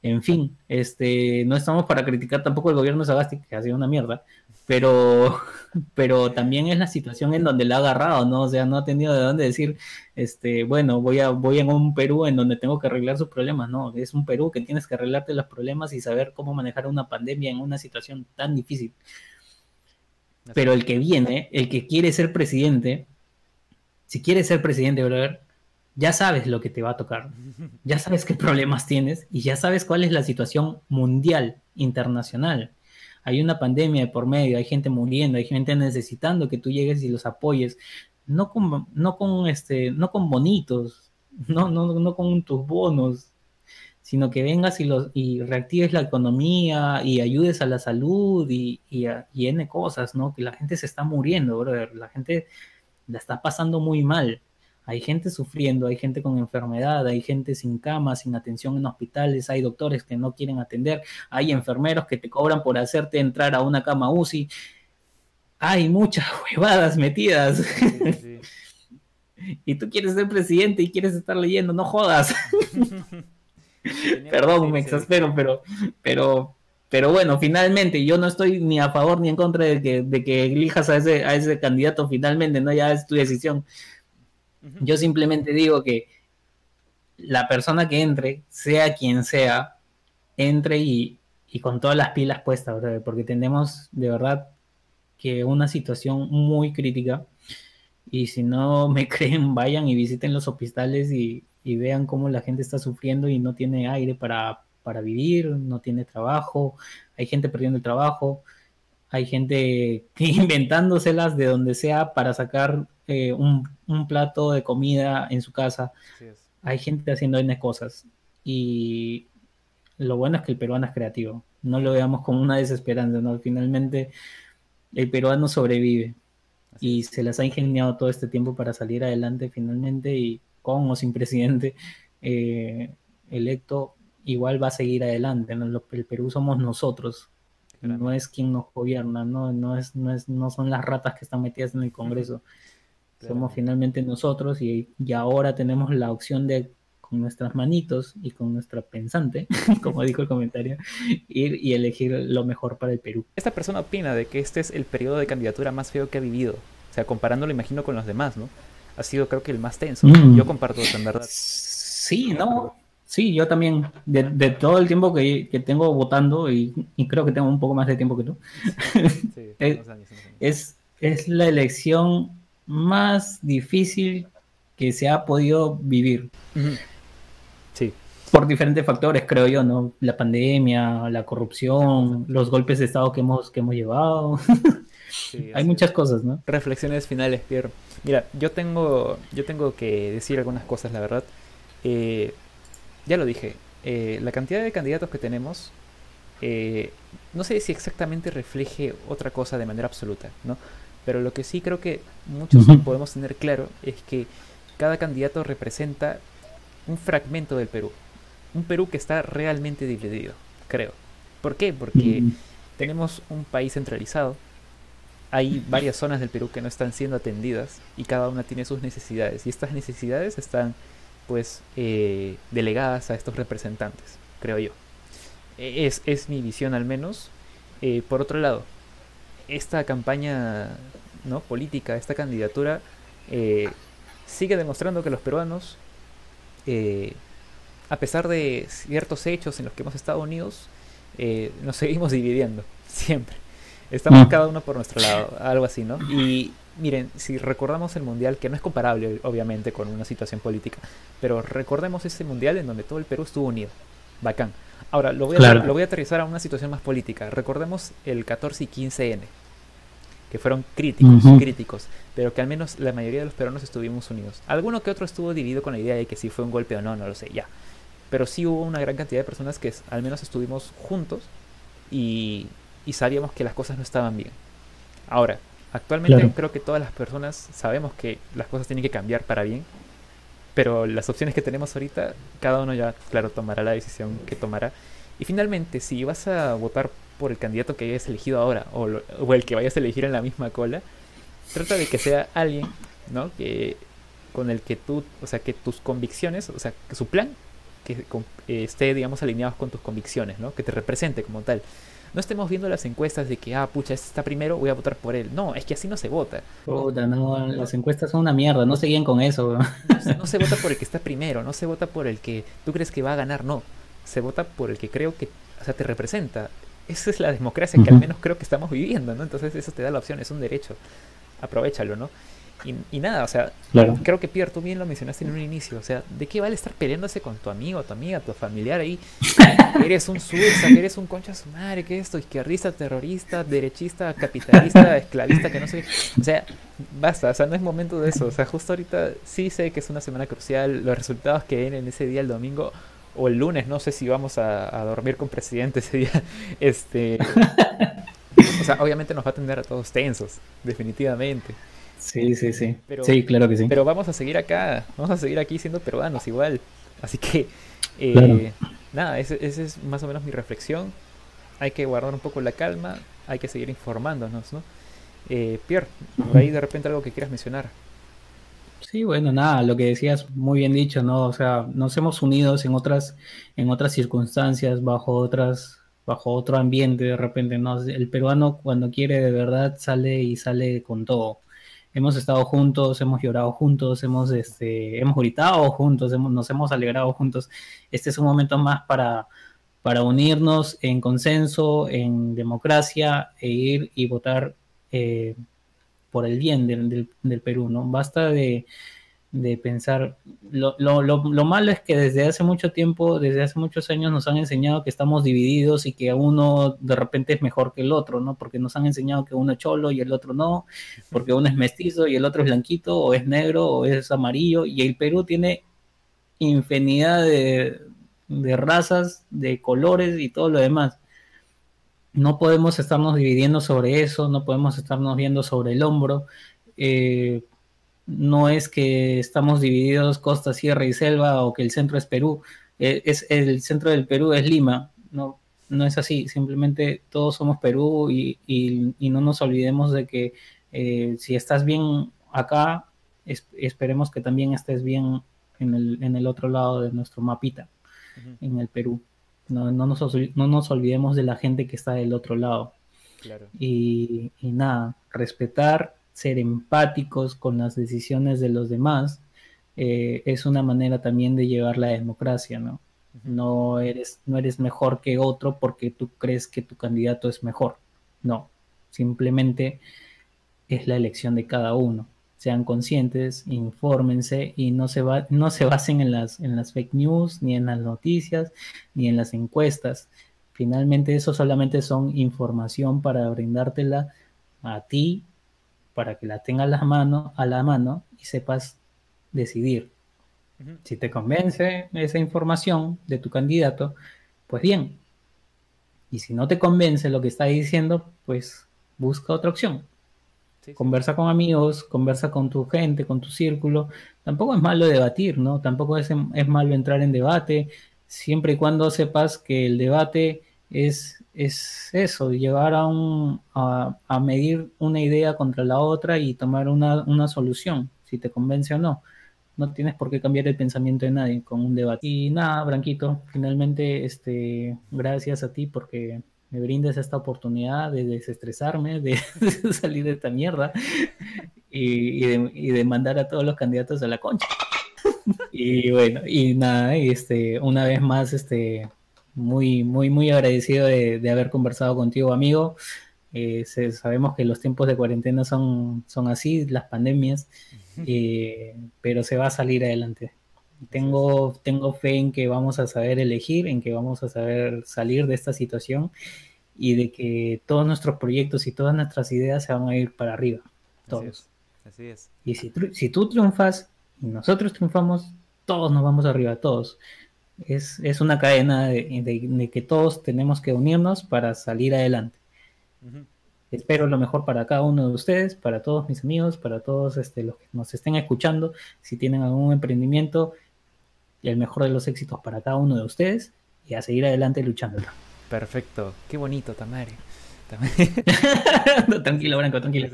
En fin, este, no estamos para criticar tampoco el gobierno de Sagasti, que ha sido una mierda, pero, pero también es la situación en donde le ha agarrado, ¿no? O sea, no ha tenido de dónde decir, este, bueno, voy a, voy en un Perú en donde tengo que arreglar sus problemas, no, es un Perú que tienes que arreglarte los problemas y saber cómo manejar una pandemia en una situación tan difícil. Pero el que viene, el que quiere ser presidente, si quieres ser presidente, brother, ya sabes lo que te va a tocar, ya sabes qué problemas tienes y ya sabes cuál es la situación mundial, internacional. Hay una pandemia de por medio, hay gente muriendo, hay gente necesitando que tú llegues y los apoyes, no con, no con, este, no con bonitos, no, no, no con tus bonos, sino que vengas y, los, y reactives la economía y ayudes a la salud y, y, y N cosas, ¿no? Que la gente se está muriendo. La gente la está pasando muy mal. Hay gente sufriendo, hay gente con enfermedad, hay gente sin cama, sin atención en hospitales, hay doctores que no quieren atender, hay enfermeros que te cobran por hacerte entrar a una cama UCI. Hay muchas huevadas metidas. y tú quieres ser presidente y quieres estar leyendo, no jodas. Perdón, me exaspero, pero, pero, pero bueno, finalmente yo no estoy ni a favor ni en contra de que, de que elijas a ese, a ese candidato finalmente, no ya es tu decisión. Yo simplemente digo que la persona que entre, sea quien sea, entre y, y con todas las pilas puestas, porque tenemos de verdad que una situación muy crítica. Y si no me creen, vayan y visiten los hospitales y, y vean cómo la gente está sufriendo y no tiene aire para, para vivir, no tiene trabajo, hay gente perdiendo el trabajo, hay gente inventándoselas de donde sea para sacar eh, un, plato de comida en su casa. Hay gente haciendo N cosas. Y lo bueno es que el peruano es creativo. No lo veamos como una desesperanza, ¿no? Finalmente el peruano sobrevive. y se las ha ingeniado todo este tiempo para salir adelante finalmente y con o sin presidente eh, electo, igual va a seguir adelante. El Perú somos nosotros, no es quien nos gobierna, ¿no? No, es, no, es, no son las ratas que están metidas en el Congreso. Somos finalmente nosotros y, y, ahora tenemos la opción de con nuestras manitos y con nuestra pensante, como dijo el comentario, ir y elegir lo mejor para el Perú. Esta persona opina de que este es el periodo de candidatura más feo que ha vivido. O sea, comparándolo, imagino, con los demás, ¿no? ha sido creo que el más tenso. Mm. Yo comparto eso, en verdad. Sí, no. Sí, yo también, de, todo el tiempo que, tengo votando, y, creo que tengo un poco más de tiempo que tú, es, es, la elección más difícil que se ha podido vivir. Sí. Por diferentes factores, creo yo, ¿no? La pandemia, la corrupción, los golpes de Estado que hemos, que hemos llevado. Hay muchas cosas, ¿no? Reflexiones finales, Pierre. Mira, yo tengo, yo tengo que decir algunas cosas, la verdad. Eh, ya lo dije, eh, la cantidad de candidatos que tenemos, eh, no sé si exactamente refleje otra cosa de manera absoluta, ¿no? Pero lo que sí creo que muchos podemos tener claro es que cada candidato representa un fragmento del Perú. Un Perú que está realmente dividido, creo. ¿Por qué? Porque tenemos un país centralizado, hay varias zonas del Perú que no están siendo atendidas y cada una tiene sus necesidades y estas necesidades están pues eh, delegadas a estos representantes, creo yo. E, es, es mi visión al menos. Eh, por otro lado, esta campaña ¿no? política, esta candidatura, eh, sigue demostrando que los peruanos, eh, a pesar de ciertos hechos en los que hemos estado unidos, eh, nos seguimos dividiendo, siempre. Estamos mm. cada uno por nuestro lado, algo así, ¿no? Y miren, si recordamos el Mundial, que no es comparable obviamente con una situación política, pero recordemos ese Mundial en donde todo el Perú estuvo unido. Bacán. Ahora, lo voy, a, lo voy a aterrizar a una situación más política. Recordemos el 14 y 15N, que fueron críticos, críticos, pero que al menos la mayoría de los peruanos estuvimos unidos. Alguno que otro estuvo dividido con la idea de que si fue un golpe o no, no lo sé, ya. Pero sí hubo una gran cantidad de personas que al menos estuvimos juntos y, y sabíamos que las cosas no estaban bien. Ahora, actualmente creo que todas las personas sabemos que las cosas tienen que cambiar para bien pero las opciones que tenemos ahorita, cada uno ya, claro, tomará la decisión que tomará. Y finalmente, si vas a votar por el candidato que hayas elegido ahora o, o el que vayas a elegir en la misma cola, trata de que sea alguien, ¿no? Que con el que tú, o sea, que tus convicciones, o sea, que su plan que eh, esté, digamos, alineados con tus convicciones, ¿no? Que te represente como tal no estemos viendo las encuestas de que, ah, pucha, este está primero, voy a votar por él. No, es que así no se vota. Puta, no, las encuestas son una mierda, no seguían con eso. No, se vota por el que está primero, no se vota por el que tú crees que va a ganar, no. Se vota por el que creo que, o sea, te representa. Esa es la democracia que al menos creo que estamos viviendo, ¿no? Entonces eso te da la opción, es un derecho. Aprovechalo, ¿no? Y, nada, o sea, creo que Pierre, tú bien lo mencionaste en un inicio, o sea, ¿de qué vale estar peleándose con tu amigo, tu amiga, tu familiar ahí? eres un que eres un concha su madre, que esto, izquierdista, terrorista, derechista, capitalista, esclavista, que no sé. O sea, basta, o sea, no es momento de eso. O sea, justo ahorita sí sé que es una semana crucial, los resultados que den en ese día, el domingo o el lunes, no sé si vamos a, a dormir con presidente ese día, este... O sea, obviamente nos va a tener a todos tensos, definitivamente. Sí, sí, sí. sí, claro que sí. Pero vamos a seguir acá, vamos a seguir aquí siendo peruanos igual. Así que, eh, nada, esa es más o menos mi reflexión. Hay que guardar un poco la calma, hay que seguir informándonos, ¿no? Eh, Pierre, por ahí de repente algo que quieras mencionar. Sí, bueno, nada, lo que decías muy bien dicho, ¿no? O sea, nos hemos unido en otras, en otras circunstancias, bajo otras, bajo otro ambiente de repente, ¿no? El peruano cuando quiere de verdad sale y sale con todo hemos estado juntos, hemos llorado juntos, hemos, este, hemos gritado juntos, nos hemos alegrado juntos. Este es un momento más para, para unirnos en consenso, en democracia e ir y votar eh, por el bien del, del, Perú, ¿no? Basta de, de pensar, lo, lo, lo, malo es que desde hace mucho tiempo, desde hace muchos años nos han enseñado que estamos divididos y que uno de repente es mejor que el otro, ¿no? Porque nos han enseñado que uno es cholo y el otro no, porque uno es mestizo y el otro es blanquito, o es negro, o es amarillo, y el Perú tiene infinidad de, de razas, de colores y todo lo demás. No podemos estarnos dividiendo sobre eso, no podemos estarnos viendo sobre el hombro. Eh, no es que estamos divididos costa, sierra y selva o que el centro es Perú, eh, es el centro del Perú es Lima, no, no es así, simplemente todos somos Perú y, no nos olvidemos de que eh, si estás bien acá, esperemos que también estés bien en el, en el otro lado de nuestro mapita, en el Perú. No, no, nos, no nos olvidemos de la gente que está del otro lado. Y, y nada, respetar ser empáticos con las decisiones de los demás, eh, es una manera también de llevar la democracia, ¿no? No eres, no eres mejor que otro porque tú crees que tu candidato es mejor. No, simplemente es la elección de cada uno. Sean conscientes, infórmense y no se, va, no se basen en las, en las fake news, ni en las noticias, ni en las encuestas. Finalmente eso solamente son información para brindártela a ti para que la tengas a la mano, a la mano y sepas decidir. Si te convence esa información de tu candidato, pues bien. Y si no te convence lo que está diciendo, pues busca otra opción. Conversa con amigos, conversa con tu gente, con tu círculo. Tampoco es malo debatir, ¿no? Tampoco es, es malo entrar en debate, siempre y cuando sepas que el debate es es eso, llevar a, un, a, medir una idea contra la otra y tomar una, solución, si te convence o no. No tienes por qué cambiar el pensamiento de nadie con un debate. Y nada, Branquito, finalmente, este, gracias a ti porque me brindes esta oportunidad de desestresarme, de, salir de esta mierda y, de, mandar a todos los candidatos a la concha. Y bueno, y nada, este, una vez más, este, muy, muy, muy agradecido de, haber conversado contigo, amigo. Eh, sabemos que los tiempos de cuarentena son, son así, las pandemias, eh, pero se va a salir adelante. Tengo, tengo fe en que vamos a saber elegir, en que vamos a saber salir de esta situación y de que todos nuestros proyectos y todas nuestras ideas se van a ir para arriba. Todos. Así es. Y si, si tú triunfas y nosotros triunfamos, todos nos vamos arriba, todos. Es, una cadena de, que todos tenemos que unirnos para salir adelante. Espero lo mejor para cada uno de ustedes, para todos mis amigos, para todos este, los que nos estén escuchando. Si tienen algún emprendimiento, y el mejor de los éxitos para cada uno de ustedes y a seguir adelante luchando. Perfecto, qué bonito, Tamare. tranquilo, Branco, tranquilo.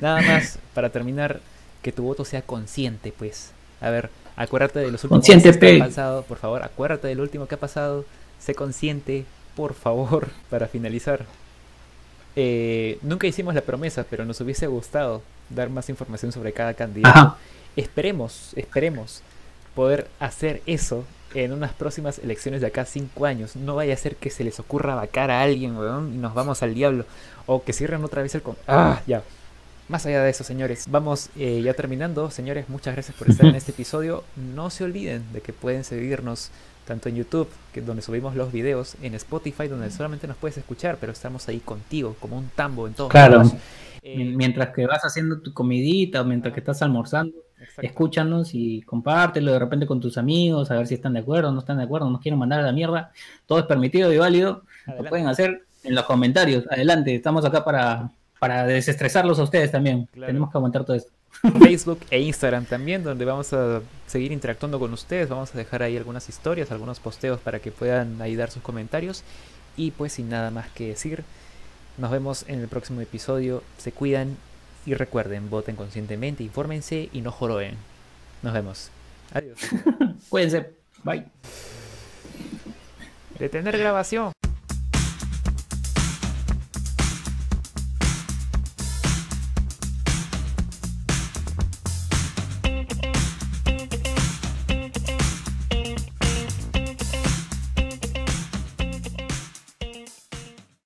Nada más, para terminar, que tu voto sea consciente, pues. A ver, acuérdate de los últimos que ha pasado, por favor, acuérdate del último que ha pasado, sé consciente, por favor, para finalizar. Eh, nunca hicimos la promesa, pero nos hubiese gustado dar más información sobre cada candidato. Esperemos, esperemos poder hacer eso en unas próximas elecciones de acá cinco años. No vaya a ser que se les ocurra vacar a alguien, weón, y nos vamos al diablo. O que cierren otra vez el... Con ah, ya. Más allá de eso, señores, vamos eh, ya terminando. Señores, muchas gracias por estar en este episodio. No se olviden de que pueden seguirnos tanto en YouTube, que donde subimos los videos, en Spotify, donde solamente nos puedes escuchar, pero estamos ahí contigo, como un tambo en todo. Claro. Eh, mientras que vas haciendo tu comidita o mientras que estás almorzando, escúchanos y compártelo de repente con tus amigos, a ver si están de acuerdo, no están de acuerdo, nos quieren mandar a la mierda. Todo es permitido y válido. Lo pueden hacer en los comentarios. Adelante, estamos acá para, para desestresarlos a ustedes también. Tenemos que aguantar todo esto. Facebook e Instagram también, donde vamos a seguir interactuando con ustedes. Vamos a dejar ahí algunas historias, algunos posteos para que puedan ahí dar sus comentarios. Y pues sin nada más que decir, nos vemos en el próximo episodio. Se cuidan y recuerden, voten conscientemente, infórmense y no joroben. Nos vemos. Adiós. Cuídense. Bye. Detener grabación.